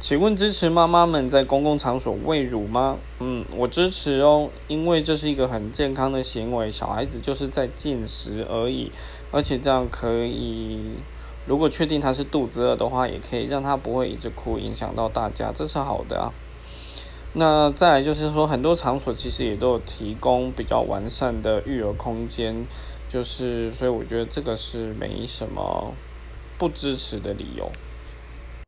请问支持妈妈们在公共场所喂乳吗？嗯我支持哦因为这是一个很健康的行为小孩子就是在进食而已而且这样可以如果确定他是肚子饿的话也可以让他不会一直哭影响到大家这是好的啊。那再来就是说很多场所其实也都有提供比较完善的育儿空间就是所以我觉得这个是没什么不支持的理由。